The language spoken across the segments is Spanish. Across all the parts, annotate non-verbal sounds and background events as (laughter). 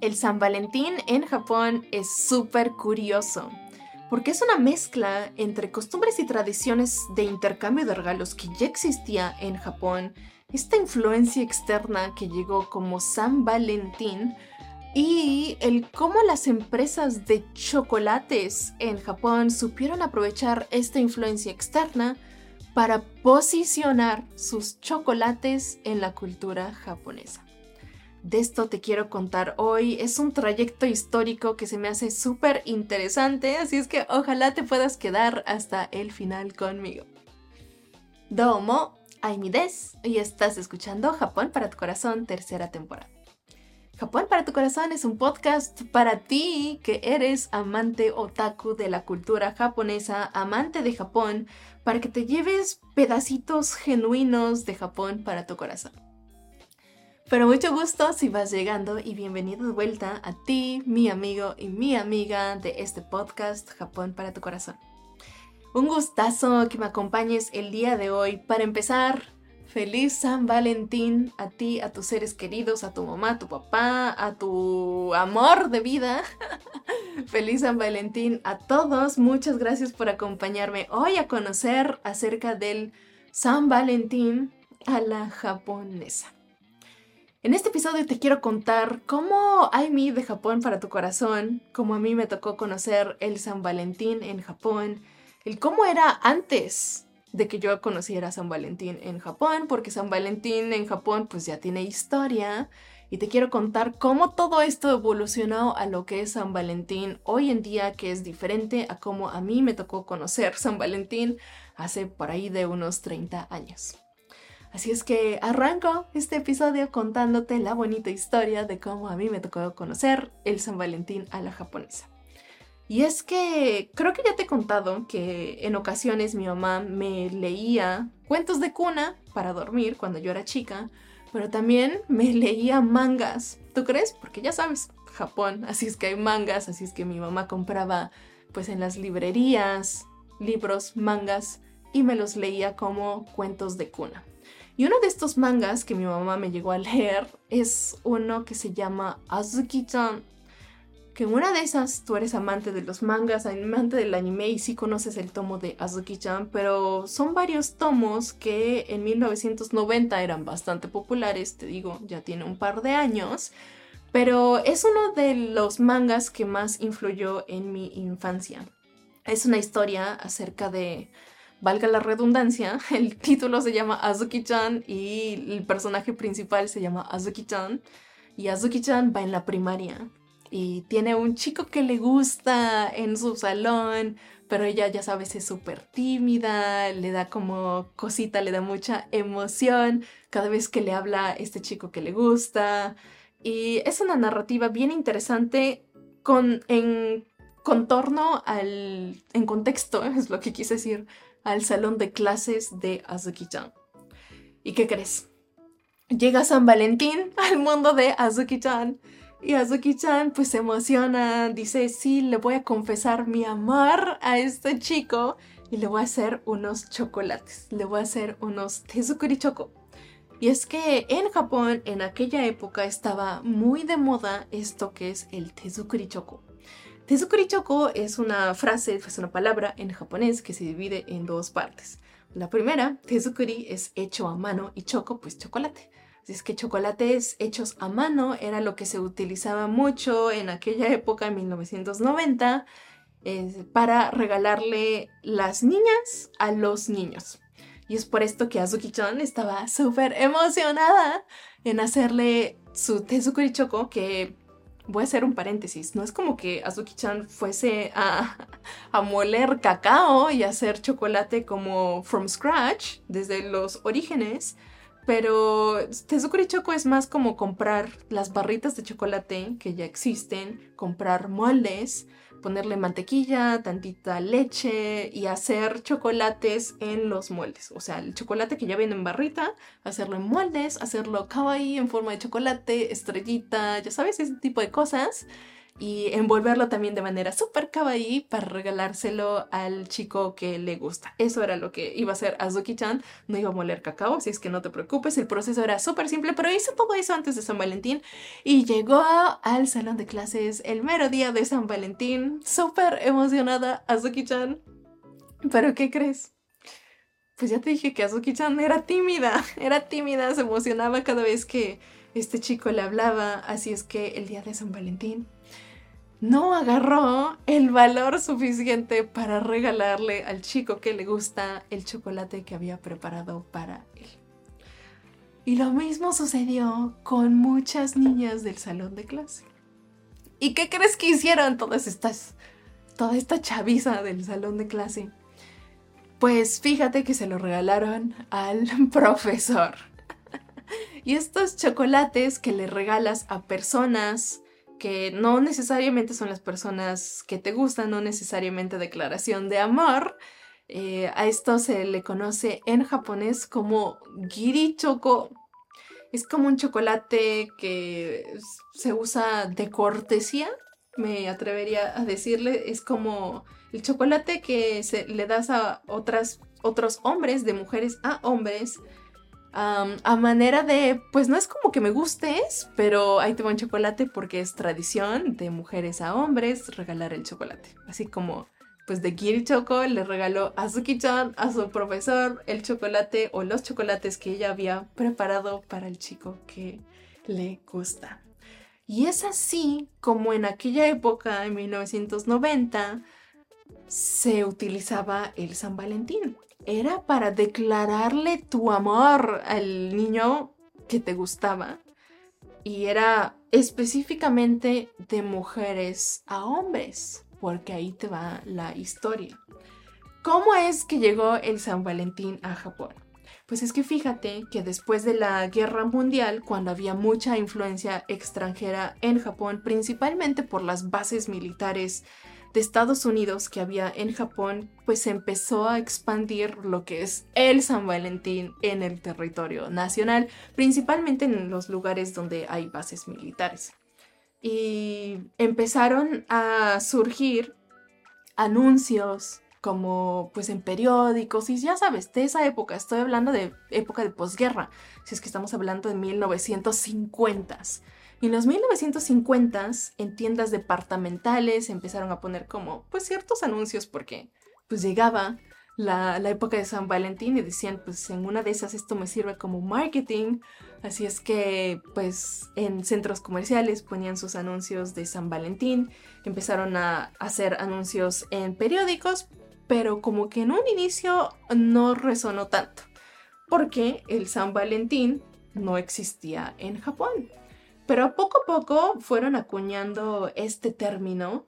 El San Valentín en Japón es súper curioso, porque es una mezcla entre costumbres y tradiciones de intercambio de regalos que ya existía en Japón, esta influencia externa que llegó como San Valentín, y el cómo las empresas de chocolates en Japón supieron aprovechar esta influencia externa para posicionar sus chocolates en la cultura japonesa. De esto te quiero contar hoy. Es un trayecto histórico que se me hace súper interesante, así es que ojalá te puedas quedar hasta el final conmigo. Domo, Aimi des, y estás escuchando Japón para tu corazón, tercera temporada. Japón para tu corazón es un podcast para ti que eres amante otaku de la cultura japonesa, amante de Japón, para que te lleves pedacitos genuinos de Japón para tu corazón. Pero mucho gusto si vas llegando y bienvenido de vuelta a ti, mi amigo y mi amiga de este podcast Japón para tu corazón. Un gustazo que me acompañes el día de hoy. Para empezar, feliz San Valentín a ti, a tus seres queridos, a tu mamá, a tu papá, a tu amor de vida. (laughs) feliz San Valentín a todos. Muchas gracias por acompañarme hoy a conocer acerca del San Valentín a la japonesa. En este episodio te quiero contar cómo hay mi de Japón para tu corazón, cómo a mí me tocó conocer el San Valentín en Japón, el cómo era antes de que yo conociera San Valentín en Japón, porque San Valentín en Japón pues ya tiene historia y te quiero contar cómo todo esto evolucionó a lo que es San Valentín hoy en día, que es diferente a cómo a mí me tocó conocer San Valentín hace por ahí de unos 30 años. Así es que arranco este episodio contándote la bonita historia de cómo a mí me tocó conocer el San Valentín a la japonesa. Y es que creo que ya te he contado que en ocasiones mi mamá me leía cuentos de cuna para dormir cuando yo era chica, pero también me (laughs) leía mangas. ¿Tú crees? Porque ya sabes, Japón, así es que hay mangas, así es que mi mamá compraba pues en las librerías libros, mangas y me los leía como cuentos de cuna. Y uno de estos mangas que mi mamá me llegó a leer es uno que se llama Azuki-chan. Que una de esas tú eres amante de los mangas, amante del anime y sí conoces el tomo de Azuki-chan, pero son varios tomos que en 1990 eran bastante populares, te digo, ya tiene un par de años, pero es uno de los mangas que más influyó en mi infancia. Es una historia acerca de valga la redundancia, (laughs) el título se llama Azuki-chan y el personaje principal se llama Azuki-chan. Y Azuki-chan va en la primaria y tiene un chico que le gusta en su salón, pero ella ya sabes es súper tímida, le da como cosita, le da mucha emoción cada vez que le habla este chico que le gusta. Y es una narrativa bien interesante con, en contorno al, en contexto, (laughs) es lo que quise decir, al salón de clases de Azuki-chan. ¿Y qué crees? Llega San Valentín (laughs) al mundo de Azuki-chan. Y Azuki-chan pues se emociona, dice, sí, le voy a confesar mi amor a este chico y le voy a hacer unos chocolates, le voy a hacer unos tezukuri choco. Y es que en Japón en aquella época estaba muy de moda esto que es el tezukuri choco. Tezukuri choko es una frase, es una palabra en japonés que se divide en dos partes. La primera, tezukuri, es hecho a mano y choco, pues chocolate. Es que chocolates hechos a mano era lo que se utilizaba mucho en aquella época, en 1990, para regalarle las niñas a los niños. Y es por esto que Azuki-chan estaba súper emocionada en hacerle su tezukuri choco, que voy a hacer un paréntesis, no es como que Azuki-chan fuese a, a, moler cacao y hacer chocolate como from scratch, desde los orígenes, pero Tezukuri Choco es más como comprar las barritas de chocolate que ya existen, comprar moldes, ponerle mantequilla, tantita leche y hacer chocolates en los moldes. O sea, el chocolate que ya viene en barrita, hacerlo en moldes, hacerlo kawaii en forma de chocolate, estrellita, ya sabes, ese tipo de cosas. Y envolverlo también de manera súper kawaii para regalárselo al chico que le gusta. Eso era lo que iba a hacer Azuki-chan. No iba a moler cacao, así es que no te preocupes. El proceso era súper simple, pero hizo todo eso antes de San Valentín y llegó al salón de clases el mero día de San Valentín. Súper emocionada Azuki-chan. ¿Pero qué crees? Pues ya te dije que Azuki-chan era tímida, (laughs) era tímida, se emocionaba cada vez que este chico le hablaba, así es que el día de San Valentín no agarró el valor suficiente para regalarle al chico que le gusta el chocolate que había preparado para él. Y lo mismo sucedió con muchas niñas del salón de clase. ¿Y qué crees que hicieron todas estas, toda esta chaviza del salón de clase? Pues fíjate que se lo regalaron al (laughs) profesor. (laughs) y estos chocolates que le regalas a personas que no necesariamente son las personas que te gustan, no necesariamente declaración de amor. Eh, a esto se le conoce en japonés como giri choco. Es como un chocolate que se usa de cortesía, me atrevería a decirle. Es como el chocolate que se le das a otras, otros hombres, de mujeres a hombres, a manera de, pues no es como que me gustes, pero ahí te va un chocolate porque es tradición de mujeres a hombres regalar el chocolate. Así como, pues de Kiri Choco le regaló a Suki-chan, a su profesor, el chocolate o los chocolates que ella había preparado para el chico que le gusta. Y es así como en aquella época, en 1990, se utilizaba el San Valentín era para declararle tu amor al niño que te gustaba. Y era específicamente de mujeres a hombres, porque ahí te va la historia. ¿Cómo es que llegó el San Valentín a Japón? Pues es que fíjate que después de la Guerra Mundial, cuando había mucha influencia extranjera en Japón, principalmente por las bases militares de Estados Unidos que había en Japón, pues empezó a expandir lo que es el San Valentín en el territorio nacional, principalmente en los lugares donde hay bases militares. Y empezaron a surgir anuncios como pues en periódicos y ya sabes, de esa época, estoy hablando de época de posguerra, si es que estamos hablando de 1950s en los 1950s, en tiendas departamentales empezaron a poner como, pues, ciertos anuncios porque, pues, llegaba la, la, época de San Valentín y decían, pues, en una de esas esto me sirve como marketing. Así es que, pues, en centros comerciales ponían sus anuncios de San Valentín. Empezaron a hacer anuncios en periódicos, pero como que en un inicio no resonó tanto. Porque el San Valentín no existía en Japón. Pero poco a poco fueron acuñando este término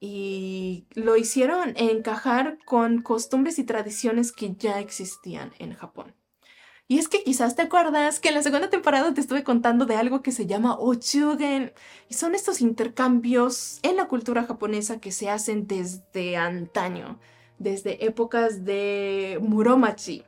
y lo hicieron encajar con costumbres y tradiciones que ya existían en Japón. Y es que quizás te acuerdas que en la segunda temporada te estuve contando de algo que se llama ochugen. Y son estos intercambios en la cultura japonesa que se hacen desde antaño, desde épocas de Muromachi.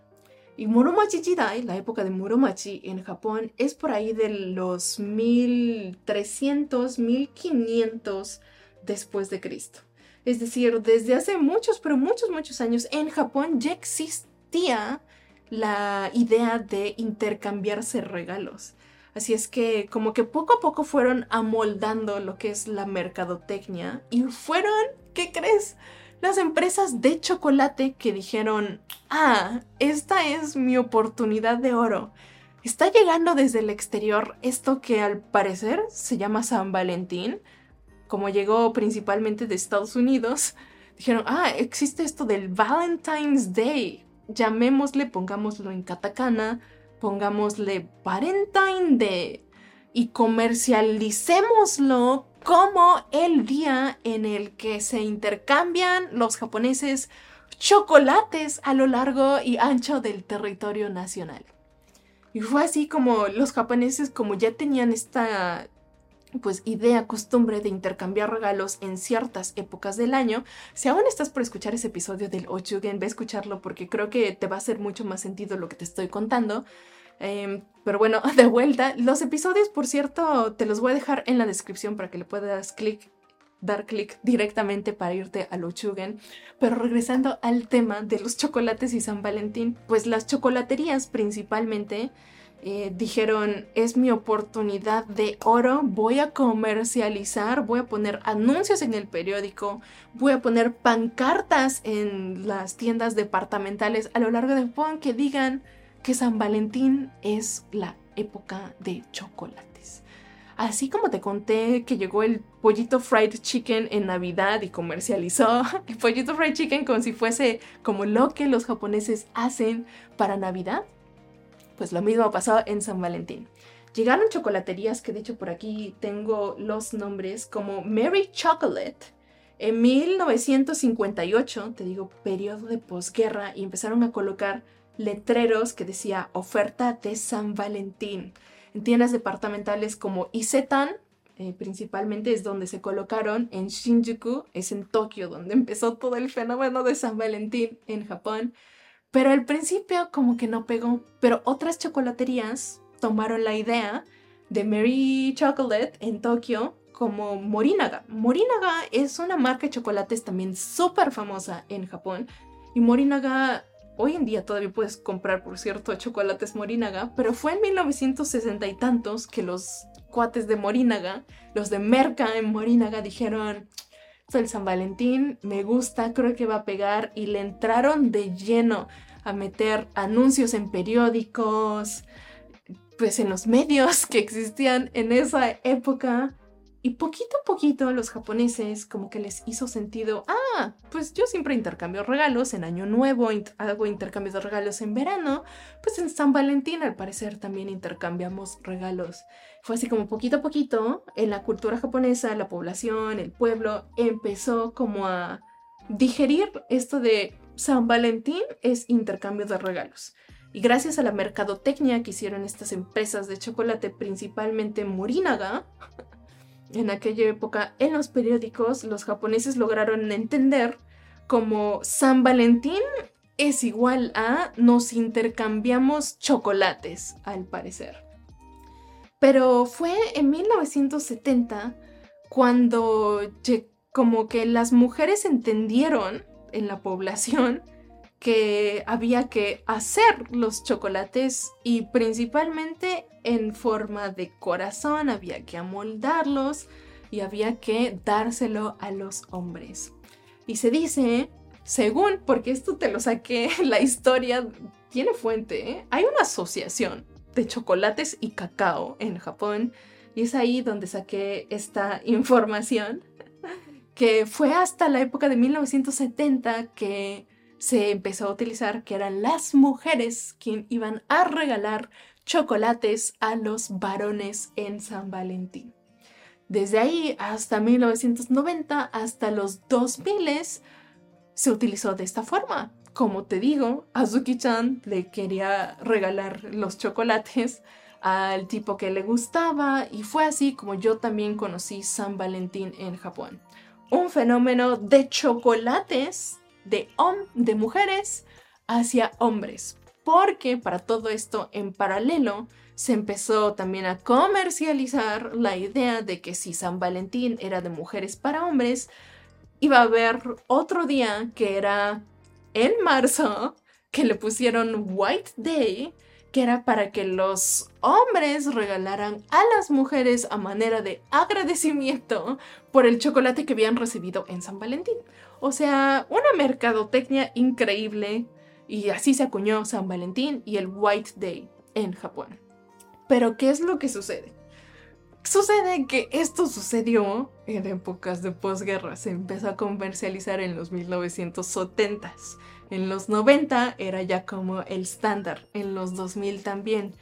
Y Muromachi Jidai, la época de Muromachi en Japón, es por ahí de los 1300, 1500 después de Cristo. Es decir, desde hace muchos, pero muchos, muchos años en Japón ya existía la idea de intercambiarse regalos. Así es que como que poco a poco fueron amoldando lo que es la mercadotecnia y fueron, ¿qué crees? Las empresas de chocolate que dijeron, ah, esta es mi oportunidad de oro. Está llegando desde el exterior esto que al parecer se llama San Valentín, como llegó principalmente de Estados Unidos. Dijeron, ah, existe esto del Valentine's Day. Llamémosle, pongámoslo en katakana, pongámosle Valentine Day y comercialicémoslo como el día en el que se intercambian los japoneses chocolates a lo largo y ancho del territorio nacional. Y fue así como los japoneses, como ya tenían esta pues idea, costumbre de intercambiar regalos en ciertas épocas del año. Si aún estás por escuchar ese episodio del Ochugen, ve a escucharlo porque creo que te va a hacer mucho más sentido lo que te estoy contando. Em, pero bueno, (laughs) de vuelta, los episodios, por cierto, te los voy a dejar en la descripción para que le puedas dar clic directamente para irte a lo Chugen. Pero regresando al tema de los chocolates y San Valentín, pues las chocolaterías principalmente eh, dijeron, es mi oportunidad de oro, voy a comercializar, voy a poner anuncios en el periódico, voy a poner pancartas en las tiendas departamentales a lo largo de Japón que digan que San Valentín es la época de chocolates. Así como te conté que llegó el pollito fried chicken en Navidad y comercializó (laughs) el pollito fried chicken como si fuese como lo que los japoneses hacen para Navidad, pues lo mismo pasó en San Valentín. Llegaron chocolaterías que de hecho por aquí tengo los nombres como Mary Chocolate. En 1958, te digo, periodo de posguerra, y empezaron a colocar letreros que decía oferta de San Valentín. En tiendas departamentales como Isetan, eh, principalmente es donde se colocaron, en Shinjuku, es en Tokio, donde empezó todo el fenómeno de San Valentín en Japón. Pero al principio como que no pegó. Pero otras chocolaterías tomaron la idea de Mary Chocolate en Tokio como Morinaga. Morinaga es una marca de chocolates también súper famosa en Japón. Y Morinaga, hoy en día todavía puedes comprar, por cierto, chocolates Morinaga, pero fue en 1960 y tantos que los cuates de Morinaga, los de Merca en Morinaga, dijeron, el San Valentín, me gusta, creo que va a pegar y le entraron de lleno a meter anuncios en periódicos, pues en los medios que existían en esa época. Y poquito a poquito los japoneses como que les hizo sentido, ah, pues yo siempre intercambio regalos en Año Nuevo, hago intercambios de regalos en verano, pues en San Valentín al parecer también intercambiamos regalos. Fue así como poquito a poquito en la cultura japonesa, la población, el pueblo empezó como a digerir esto de San Valentín es intercambio de regalos. Y gracias a la mercadotecnia que hicieron estas empresas de chocolate, principalmente Morinaga, en aquella época en los periódicos los japoneses lograron entender como San Valentín es igual a nos intercambiamos chocolates, al parecer. Pero fue en 1970 cuando como que las mujeres entendieron en la población que había que hacer los chocolates y principalmente en forma de corazón, había que amoldarlos y había que dárselo a los hombres. Y se dice, según, porque esto te lo saqué, (laughs) la historia tiene fuente, ¿eh? hay una asociación de chocolates y cacao en Japón y es ahí donde saqué esta información (laughs) que fue hasta la época de 1970 que se empezó a utilizar que eran las mujeres quien iban a regalar chocolates a los varones en San Valentín. Desde ahí hasta 1990, hasta los 2000 se utilizó de esta forma. Como te digo, Azuki-chan le quería regalar los chocolates al tipo que le gustaba y fue así como yo también conocí San Valentín en Japón un fenómeno de chocolates de, de mujeres hacia hombres. Porque para todo esto en paralelo se empezó también a comercializar la idea de que si San Valentín era de mujeres para hombres, iba a haber otro día que era en marzo, que le pusieron White Day, que era para que los hombres regalaran a las mujeres a manera de agradecimiento por el chocolate que habían recibido en San Valentín. O sea, una mercadotecnia increíble y así se acuñó San Valentín y el White Day en Japón. Pero, ¿qué es lo que sucede? Sucede que esto sucedió en épocas de posguerra, se empezó a comercializar en los 1970s. En los 90 era ya como el estándar, en los 2000 también.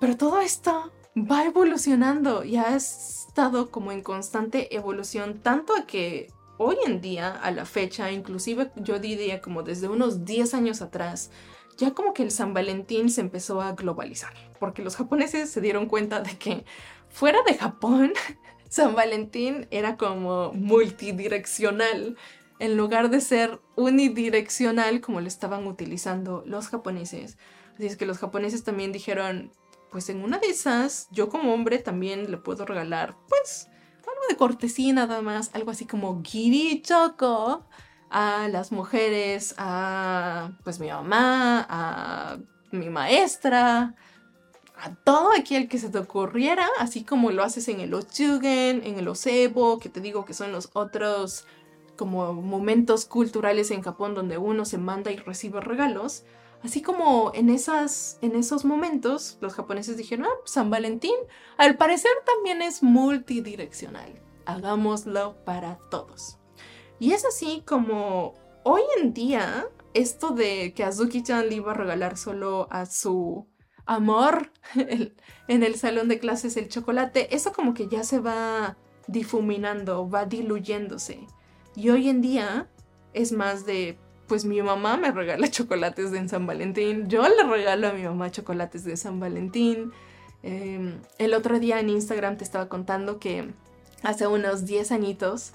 Pero todo esto va evolucionando y ha estado como en constante evolución, tanto que hoy en día, a la fecha, inclusive yo diría como desde unos 10 años atrás, ya como que el San Valentín se empezó a globalizar, porque los japoneses se dieron cuenta de que fuera de Japón, (laughs) San Valentín era como multidireccional en lugar de ser unidireccional como lo estaban utilizando los japoneses. Así es que los japoneses también dijeron, pues en una de esas, yo como hombre también le puedo regalar, pues, algo de cortesía nada más, algo así como Giri Choco a las mujeres, a pues mi mamá, a mi maestra, a todo aquel que se te ocurriera, así como lo haces en el Ochugen, en el Osebo, que te digo que son los otros como momentos culturales en Japón donde uno se manda y recibe regalos. Así como en, esas, en esos momentos los japoneses dijeron, ah, San Valentín al parecer también es multidireccional. Hagámoslo para todos. Y es así como hoy en día esto de que Azuki-chan le iba a regalar solo a su amor en el salón de clases el chocolate, eso como que ya se va difuminando, va diluyéndose. Y hoy en día es más de, pues mi mamá me regala (laughs) chocolates de San Valentín, yo le regalo a mi mamá chocolates de San Valentín. Em, el otro día en Instagram te estaba contando que hace unos 10 añitos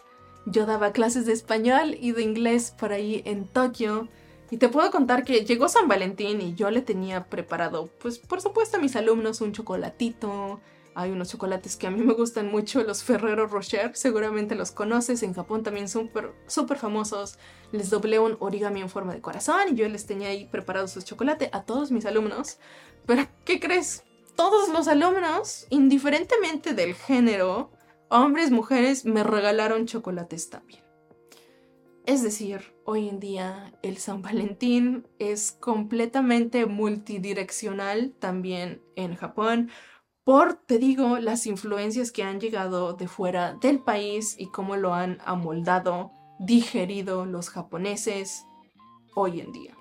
yo daba clases de español y de inglés por ahí en Tokio. Y te puedo contar que llegó San Valentín y yo le tenía preparado, pues por supuesto a mis alumnos un chocolatito, hay unos chocolates que a mí me gustan mucho, los Ferrero Rocher, seguramente los conoces, en Japón también son súper famosos. Les doblé un origami en forma de corazón y yo les tenía ahí preparado su chocolate a todos mis alumnos. Pero, ¿qué crees? Todos los alumnos, indiferentemente del género, hombres, mujeres, me regalaron chocolates también. Es decir, hoy en día el San Valentín es completamente multidireccional también en Japón por, te digo, las influencias que han llegado de fuera del país y cómo lo han amoldado, digerido los japoneses hoy en día.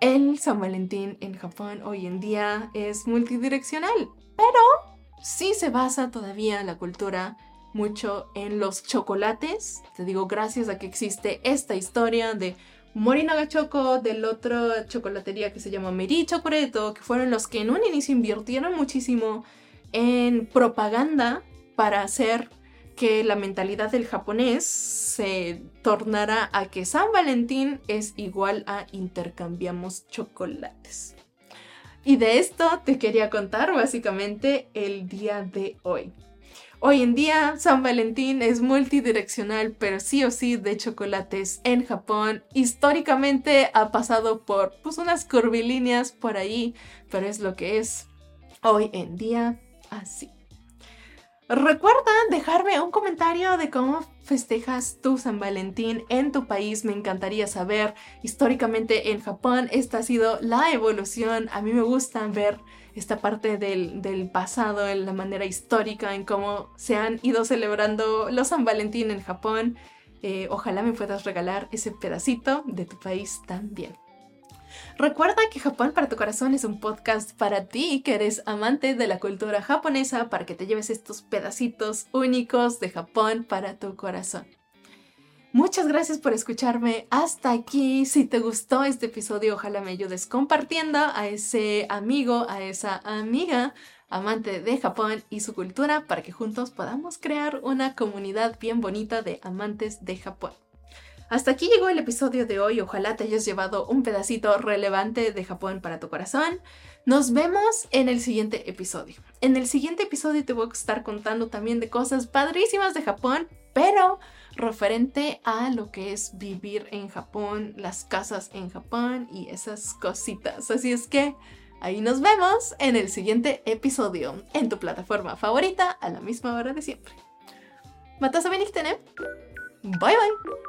El San Valentín en Japón hoy en día es multidireccional, pero sí se basa todavía la cultura mucho en los chocolates. Te digo, gracias a que existe esta historia de Morinaga Choco, del otro chocolatería que se llama Meri Chocoreto, que fueron los que en un inicio invirtieron muchísimo en propaganda para hacer que la mentalidad del japonés se tornara a que San Valentín es igual a intercambiamos chocolates. Y de esto te quería contar básicamente el día de hoy. Hoy en día San Valentín es multidireccional, pero sí o sí de chocolates en Japón. Históricamente ha pasado por pues, unas curvilíneas por ahí, pero es lo que es hoy en día así. Recuerda dejarme un comentario de cómo festejas tu San Valentín en tu país. Me encantaría saber. Históricamente en Japón esta ha sido la evolución. A mí me gusta ver esta parte del, pasado, en la manera histórica, en cómo se han ido celebrando los San Valentín en Japón. Eh, ojalá me puedas regalar ese pedacito de tu país también. Recuerda que Japón para tu corazón es un podcast para ti que eres amante de la cultura japonesa para que te lleves estos pedacitos únicos de Japón para tu corazón. Muchas gracias por escucharme hasta aquí. Si te gustó este episodio, ojalá me ayudes compartiendo a ese amigo, a esa amiga amante de Japón y su cultura para que juntos podamos crear una comunidad bien bonita de amantes de Japón. Hasta aquí llegó el episodio de hoy. Ojalá te hayas llevado un pedacito relevante de Japón para tu corazón. Nos vemos en el siguiente episodio. En el siguiente episodio te voy a estar contando también de cosas padrísimas de Japón, pero referente a lo que es vivir en Japón, las casas en Japón y esas cositas. Así es que ahí nos vemos en el siguiente episodio, en tu plataforma favorita a la misma hora de siempre. Matas a Bye bye.